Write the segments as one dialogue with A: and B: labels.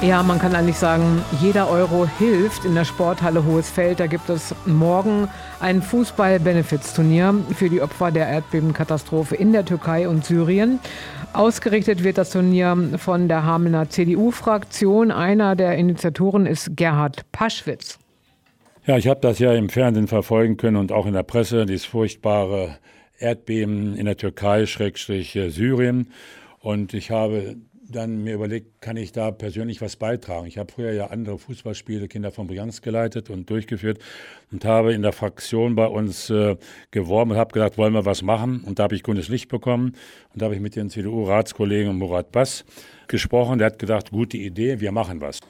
A: Ja, man kann eigentlich sagen, jeder Euro hilft in der Sporthalle Hohes Feld. Da gibt es morgen ein Fußball-Benefits-Turnier für die Opfer der Erdbebenkatastrophe in der Türkei und Syrien. Ausgerichtet wird das Turnier von der Hamelner CDU-Fraktion. Einer der Initiatoren ist Gerhard Paschwitz.
B: Ja, ich habe das ja im Fernsehen verfolgen können und auch in der Presse, dieses furchtbare Erdbeben in der Türkei, Schrägstrich äh, Syrien. Und ich habe dann mir überlegt, kann ich da persönlich was beitragen? Ich habe früher ja andere Fußballspiele, Kinder von Brianz geleitet und durchgeführt und habe in der Fraktion bei uns äh, geworben und habe gesagt, wollen wir was machen? Und da habe ich grünes Licht bekommen und da habe ich mit den CDU-Ratskollegen Murat Bass gesprochen. Der hat gesagt, gute Idee, wir machen was.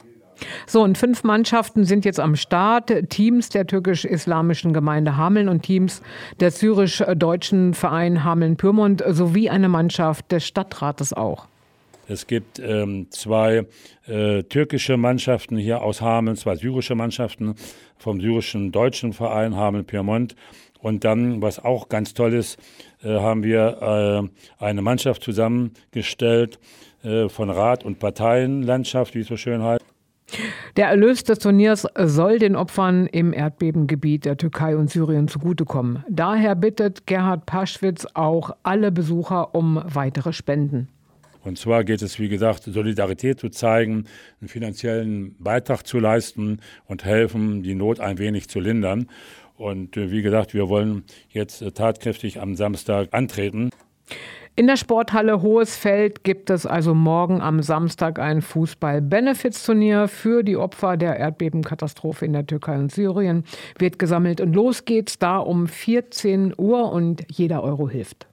A: So, und fünf Mannschaften sind jetzt am Start. Teams der türkisch-islamischen Gemeinde Hameln und Teams der syrisch-deutschen Verein Hameln-Pyrmont sowie eine Mannschaft des Stadtrates auch.
B: Es gibt ähm, zwei äh, türkische Mannschaften hier aus Hameln, zwei syrische Mannschaften vom syrischen deutschen Verein Hameln-Pyrmont. Und dann, was auch ganz toll ist, äh, haben wir äh, eine Mannschaft zusammengestellt äh, von Rat- und Parteienlandschaft, wie es so schön heißt.
A: Der Erlös des Turniers soll den Opfern im Erdbebengebiet der Türkei und Syrien zugutekommen. Daher bittet Gerhard Paschwitz auch alle Besucher um weitere Spenden.
B: Und zwar geht es, wie gesagt, Solidarität zu zeigen, einen finanziellen Beitrag zu leisten und helfen, die Not ein wenig zu lindern. Und äh, wie gesagt, wir wollen jetzt äh, tatkräftig am Samstag antreten.
A: In der Sporthalle Hohes Feld gibt es also morgen am Samstag ein Fußball-Benefits-Turnier für die Opfer der Erdbebenkatastrophe in der Türkei und Syrien. Wird gesammelt und los geht's da um 14 Uhr und jeder Euro hilft.